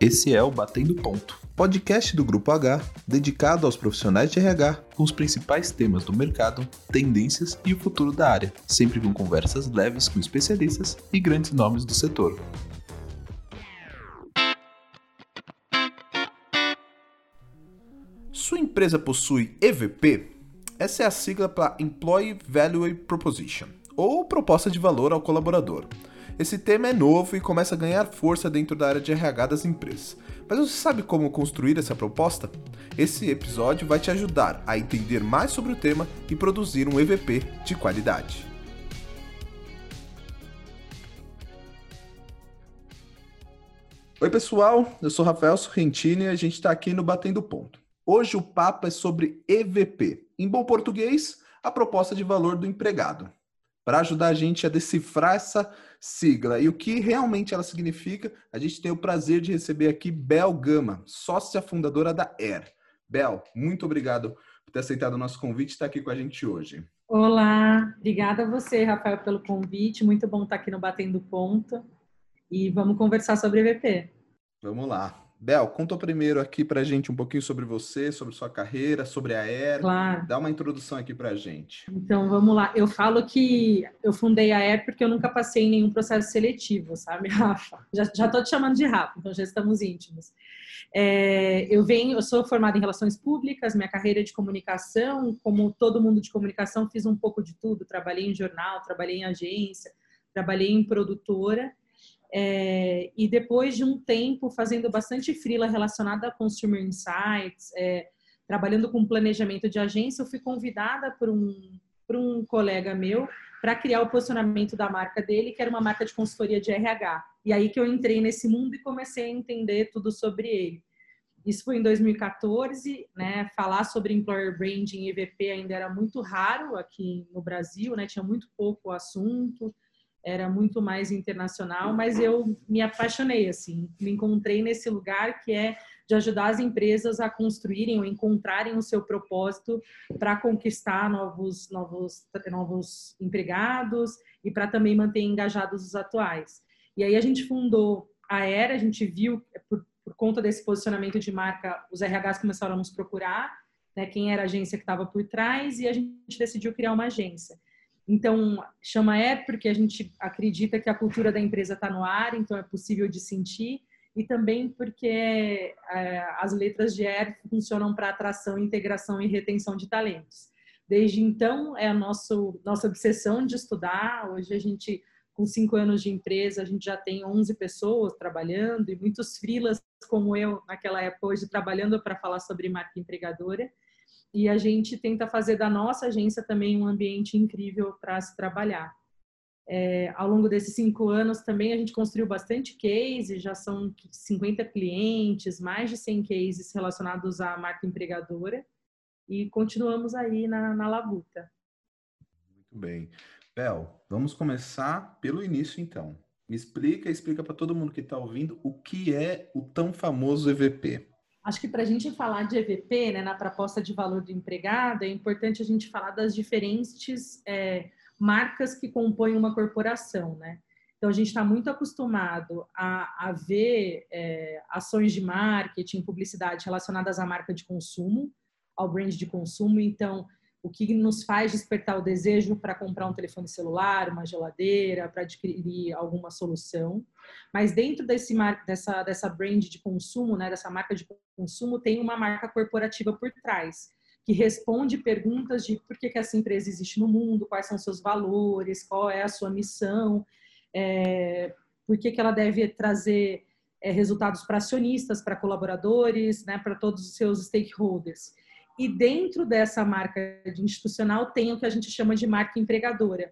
Esse é o Batendo Ponto, podcast do Grupo H, dedicado aos profissionais de RH com os principais temas do mercado, tendências e o futuro da área, sempre com conversas leves com especialistas e grandes nomes do setor. Sua empresa possui EVP? Essa é a sigla para Employee Value Proposition, ou proposta de valor ao colaborador. Esse tema é novo e começa a ganhar força dentro da área de RH das empresas. Mas você sabe como construir essa proposta? Esse episódio vai te ajudar a entender mais sobre o tema e produzir um EVP de qualidade. Oi, pessoal, eu sou Rafael Sorrentini e a gente está aqui no Batendo Ponto. Hoje o papo é sobre EVP. Em bom português, a proposta de valor do empregado para ajudar a gente a decifrar essa sigla e o que realmente ela significa, a gente tem o prazer de receber aqui Bel Gama, sócia fundadora da Air. Bel, muito obrigado por ter aceitado o nosso convite e estar aqui com a gente hoje. Olá, obrigada a você, Rafael, pelo convite. Muito bom estar aqui no Batendo Ponto. E vamos conversar sobre EVP. Vamos lá. Bel, conta primeiro aqui pra gente um pouquinho sobre você, sobre sua carreira, sobre a Air. Claro. Dá uma introdução aqui pra gente. Então, vamos lá. Eu falo que eu fundei a Air porque eu nunca passei em nenhum processo seletivo, sabe, Rafa? Já, já tô te chamando de Rafa, então já estamos íntimos. É, eu venho, eu sou formada em relações públicas, minha carreira é de comunicação, como todo mundo de comunicação, fiz um pouco de tudo. Trabalhei em jornal, trabalhei em agência, trabalhei em produtora. É, e depois de um tempo fazendo bastante freela relacionada a Consumer Insights, é, trabalhando com planejamento de agência, eu fui convidada por um, por um colega meu para criar o posicionamento da marca dele, que era uma marca de consultoria de RH. E aí que eu entrei nesse mundo e comecei a entender tudo sobre ele. Isso foi em 2014, né? Falar sobre employer branding e EVP ainda era muito raro aqui no Brasil, né? Tinha muito pouco assunto era muito mais internacional, mas eu me apaixonei assim, me encontrei nesse lugar que é de ajudar as empresas a construírem ou encontrarem o seu propósito para conquistar novos novos novos empregados e para também manter engajados os atuais. E aí a gente fundou a Era, a gente viu por, por conta desse posicionamento de marca, os RHs começaram a nos procurar, né, quem era a agência que estava por trás e a gente decidiu criar uma agência. Então, chama é porque a gente acredita que a cultura da empresa está no ar, então é possível de sentir, e também porque é, as letras de ER funcionam para atração, integração e retenção de talentos. Desde então, é a nosso, nossa obsessão de estudar. Hoje, a gente, com cinco anos de empresa, a gente já tem 11 pessoas trabalhando e muitos freelas, como eu, naquela época, hoje trabalhando para falar sobre marca empregadora e a gente tenta fazer da nossa agência também um ambiente incrível para se trabalhar. É, ao longo desses cinco anos também a gente construiu bastante cases, já são 50 clientes, mais de 100 cases relacionados à marca empregadora e continuamos aí na, na labuta. Muito bem. Bel, vamos começar pelo início então. Me explica, explica para todo mundo que está ouvindo o que é o tão famoso EVP. Acho que para a gente falar de EVP, né, na proposta de valor do empregado, é importante a gente falar das diferentes é, marcas que compõem uma corporação, né? Então, a gente está muito acostumado a, a ver é, ações de marketing, publicidade relacionadas à marca de consumo, ao brand de consumo. Então, o que nos faz despertar o desejo para comprar um telefone celular, uma geladeira, para adquirir alguma solução. Mas dentro desse dessa dessa brand de consumo, né, dessa marca de consumo, tem uma marca corporativa por trás que responde perguntas de por que, que essa empresa existe no mundo, quais são seus valores, qual é a sua missão, é, por que, que ela deve trazer é, resultados para acionistas, para colaboradores, né, para todos os seus stakeholders. E dentro dessa marca de institucional tem o que a gente chama de marca empregadora,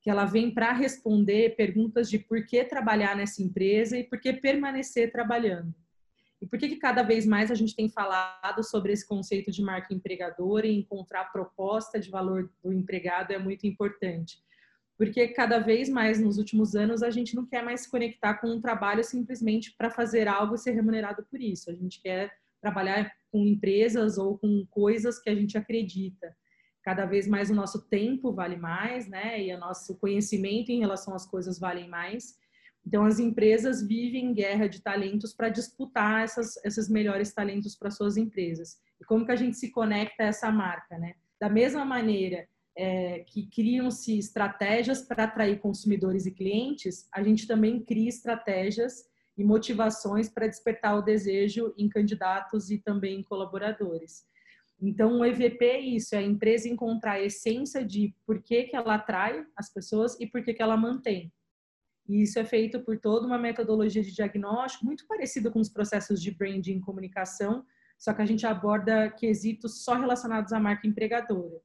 que ela vem para responder perguntas de por que trabalhar nessa empresa e por que permanecer trabalhando. E por que, que cada vez mais a gente tem falado sobre esse conceito de marca empregadora e encontrar a proposta de valor do empregado é muito importante. Porque cada vez mais nos últimos anos a gente não quer mais se conectar com um trabalho simplesmente para fazer algo e ser remunerado por isso. A gente quer trabalhar com empresas ou com coisas que a gente acredita. Cada vez mais o nosso tempo vale mais, né? E o nosso conhecimento em relação às coisas valem mais. Então, as empresas vivem guerra de talentos para disputar essas, esses melhores talentos para suas empresas. E como que a gente se conecta a essa marca, né? Da mesma maneira é, que criam-se estratégias para atrair consumidores e clientes, a gente também cria estratégias e motivações para despertar o desejo em candidatos e também em colaboradores. Então, o EVP é isso, é a empresa encontrar a essência de por que, que ela atrai as pessoas e por que, que ela mantém. E isso é feito por toda uma metodologia de diagnóstico, muito parecida com os processos de branding e comunicação, só que a gente aborda quesitos só relacionados à marca empregadora.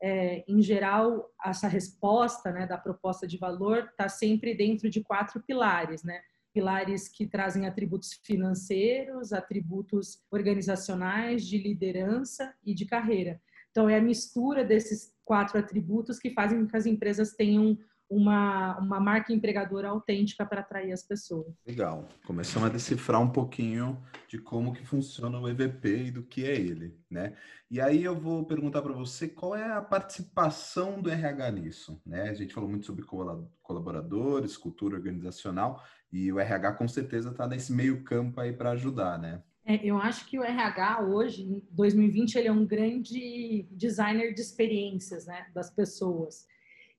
É, em geral, essa resposta né, da proposta de valor está sempre dentro de quatro pilares, né? Pilares que trazem atributos financeiros, atributos organizacionais, de liderança e de carreira. Então, é a mistura desses quatro atributos que fazem com que as empresas tenham uma, uma marca empregadora autêntica para atrair as pessoas. Legal. Começamos a decifrar um pouquinho de como que funciona o EVP e do que é ele, né? E aí eu vou perguntar para você qual é a participação do RH nisso, né? A gente falou muito sobre colaboradores, cultura organizacional e o RH com certeza está nesse meio campo aí para ajudar, né? É, eu acho que o RH hoje, em 2020, ele é um grande designer de experiências, né, das pessoas.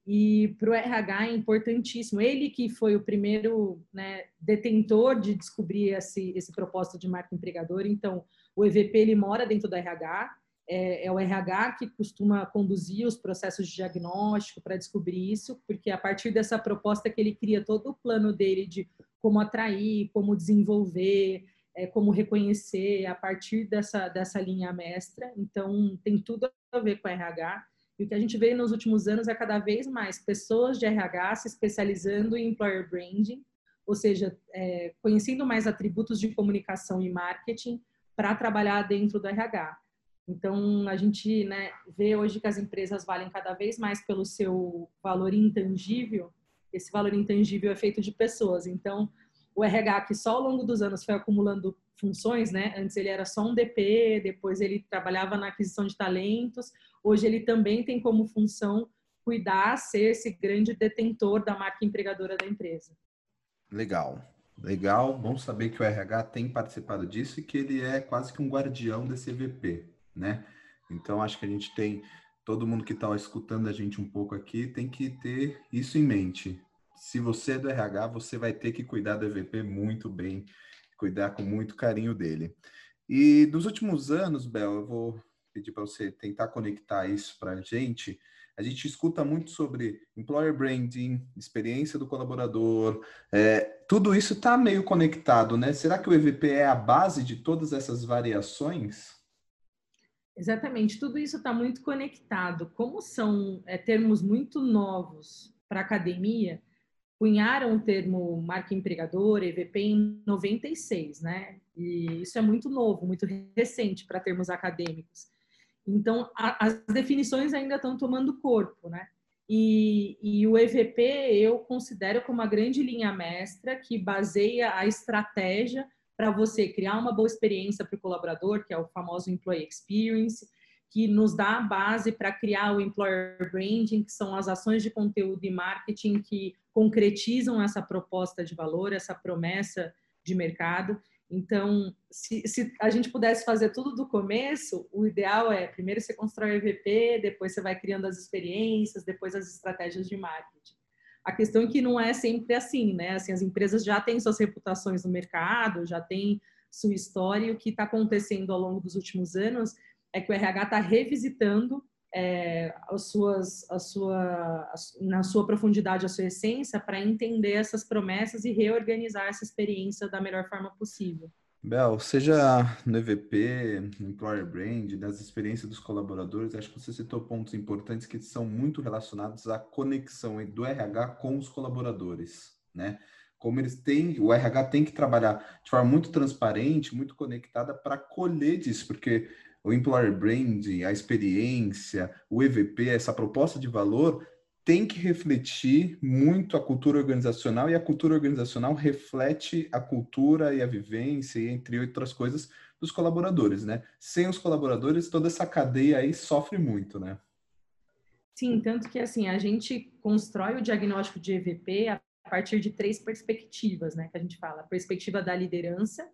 E para o RH é importantíssimo. Ele que foi o primeiro né, detentor de descobrir esse, esse propósito de marca empregadora. Então, o EVP ele mora dentro do RH. É, é o RH que costuma conduzir os processos de diagnóstico para descobrir isso, porque a partir dessa proposta que ele cria todo o plano dele de como atrair, como desenvolver, é, como reconhecer a partir dessa, dessa linha mestra. Então, tem tudo a ver com RH. E o que a gente vê nos últimos anos é cada vez mais pessoas de RH se especializando em employer branding, ou seja, é, conhecendo mais atributos de comunicação e marketing para trabalhar dentro do RH. Então, a gente né, vê hoje que as empresas valem cada vez mais pelo seu valor intangível. Esse valor intangível é feito de pessoas. Então, o RH, que só ao longo dos anos foi acumulando funções, né? Antes ele era só um DP, depois ele trabalhava na aquisição de talentos. Hoje ele também tem como função cuidar, ser esse grande detentor da marca empregadora da empresa. Legal. Legal, bom saber que o RH tem participado disso e que ele é quase que um guardião desse EVP, né? Então acho que a gente tem todo mundo que está escutando a gente um pouco aqui tem que ter isso em mente. Se você é do RH, você vai ter que cuidar do EVP muito bem cuidar com muito carinho dele. E nos últimos anos, Bel, eu vou pedir para você tentar conectar isso para a gente. A gente escuta muito sobre employer branding, experiência do colaborador, é, tudo isso está meio conectado, né? Será que o EVP é a base de todas essas variações? Exatamente, tudo isso está muito conectado. Como são é, termos muito novos para a academia, cunharam o termo marca empregadora, EVP, em 96, né? E isso é muito novo, muito recente para termos acadêmicos. Então, a, as definições ainda estão tomando corpo, né? E, e, o EVP eu considero como uma grande linha mestra que baseia a estratégia para você criar uma boa experiência para o colaborador, que é o famoso Employee Experience, que nos dá a base para criar o Employer Branding, que são as ações de conteúdo e marketing que concretizam essa proposta de valor, essa promessa de mercado. Então, se, se, a gente pudesse fazer tudo do começo, o ideal é primeiro você constrói o EVP, depois você vai criando as experiências, depois as estratégias de marketing. A questão é que não é sempre assim, né? Assim, as empresas já têm suas reputações no mercado, já têm sua história, e o que está acontecendo ao longo dos últimos anos é que o RH está revisitando é, as suas, a sua, na sua profundidade, a sua essência, para entender essas promessas e reorganizar essa experiência da melhor forma possível. Bel, seja no EVP, no Employer Brand, das experiências dos colaboradores, acho que você citou pontos importantes que são muito relacionados à conexão do RH com os colaboradores, né? Como eles têm, o RH tem que trabalhar de forma muito transparente, muito conectada para colher disso, porque o employer branding, a experiência, o EVP, essa proposta de valor tem que refletir muito a cultura organizacional e a cultura organizacional reflete a cultura e a vivência, entre outras coisas, dos colaboradores, né? Sem os colaboradores, toda essa cadeia aí sofre muito, né? Sim, tanto que assim, a gente constrói o diagnóstico de EVP a partir de três perspectivas, né, que a gente fala. A perspectiva da liderança,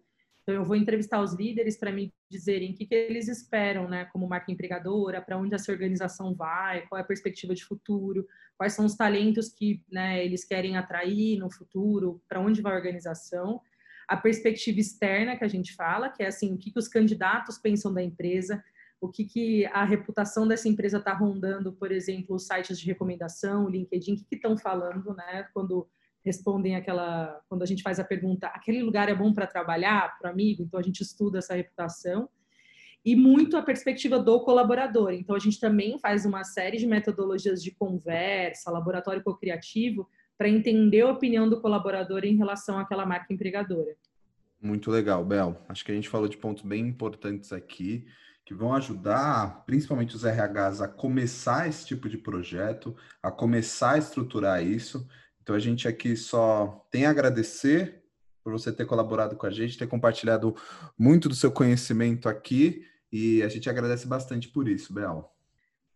então, eu vou entrevistar os líderes para me dizerem o que, que, eles esperam, né, como marca empregadora, para onde essa organização vai, qual é a perspectiva de futuro, quais são os talentos que né, eles querem atrair no futuro, para onde vai a organização. A perspectiva externa que a gente fala, que é assim, o que, que os candidatos pensam da empresa, o que, que a reputação dessa empresa está rondando, por exemplo, os sites de recomendação, o LinkedIn, o que estão falando, né, quando respondem aquela, quando a gente faz a pergunta, aquele lugar é bom para trabalhar, para amigo, então a gente estuda essa reputação e muito a perspectiva do colaborador. Então a gente também faz uma série de metodologias de conversa, laboratório co-criativo, para entender a opinião do colaborador em relação àquela marca empregadora. Muito legal, Bel. Acho que a gente falou de pontos bem importantes aqui que vão ajudar, principalmente os RHs, a começar esse tipo de projeto, a começar a estruturar isso então a gente aqui só tem a agradecer por você ter colaborado com a gente, ter compartilhado muito do seu conhecimento aqui e a gente agradece bastante por isso, Bel.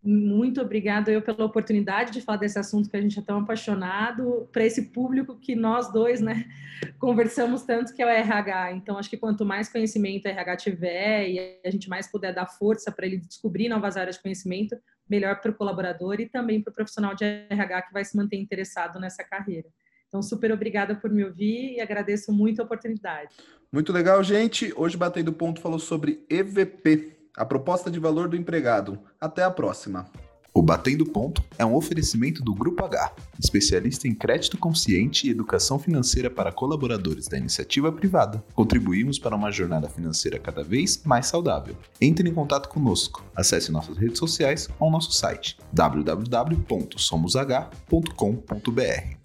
Muito obrigada eu pela oportunidade de falar desse assunto que a gente é tão apaixonado, para esse público que nós dois, né, conversamos tanto que é o RH. Então, acho que quanto mais conhecimento o RH tiver e a gente mais puder dar força para ele descobrir novas áreas de conhecimento, melhor para o colaborador e também para o profissional de RH que vai se manter interessado nessa carreira. Então, super obrigada por me ouvir e agradeço muito a oportunidade. Muito legal, gente. Hoje, Batendo Ponto falou sobre EVP, a proposta de valor do empregado. Até a próxima. O Batendo Ponto é um oferecimento do Grupo H, especialista em crédito consciente e educação financeira para colaboradores da iniciativa privada. Contribuímos para uma jornada financeira cada vez mais saudável. Entre em contato conosco. Acesse nossas redes sociais ou nosso site www.somosH.com.br.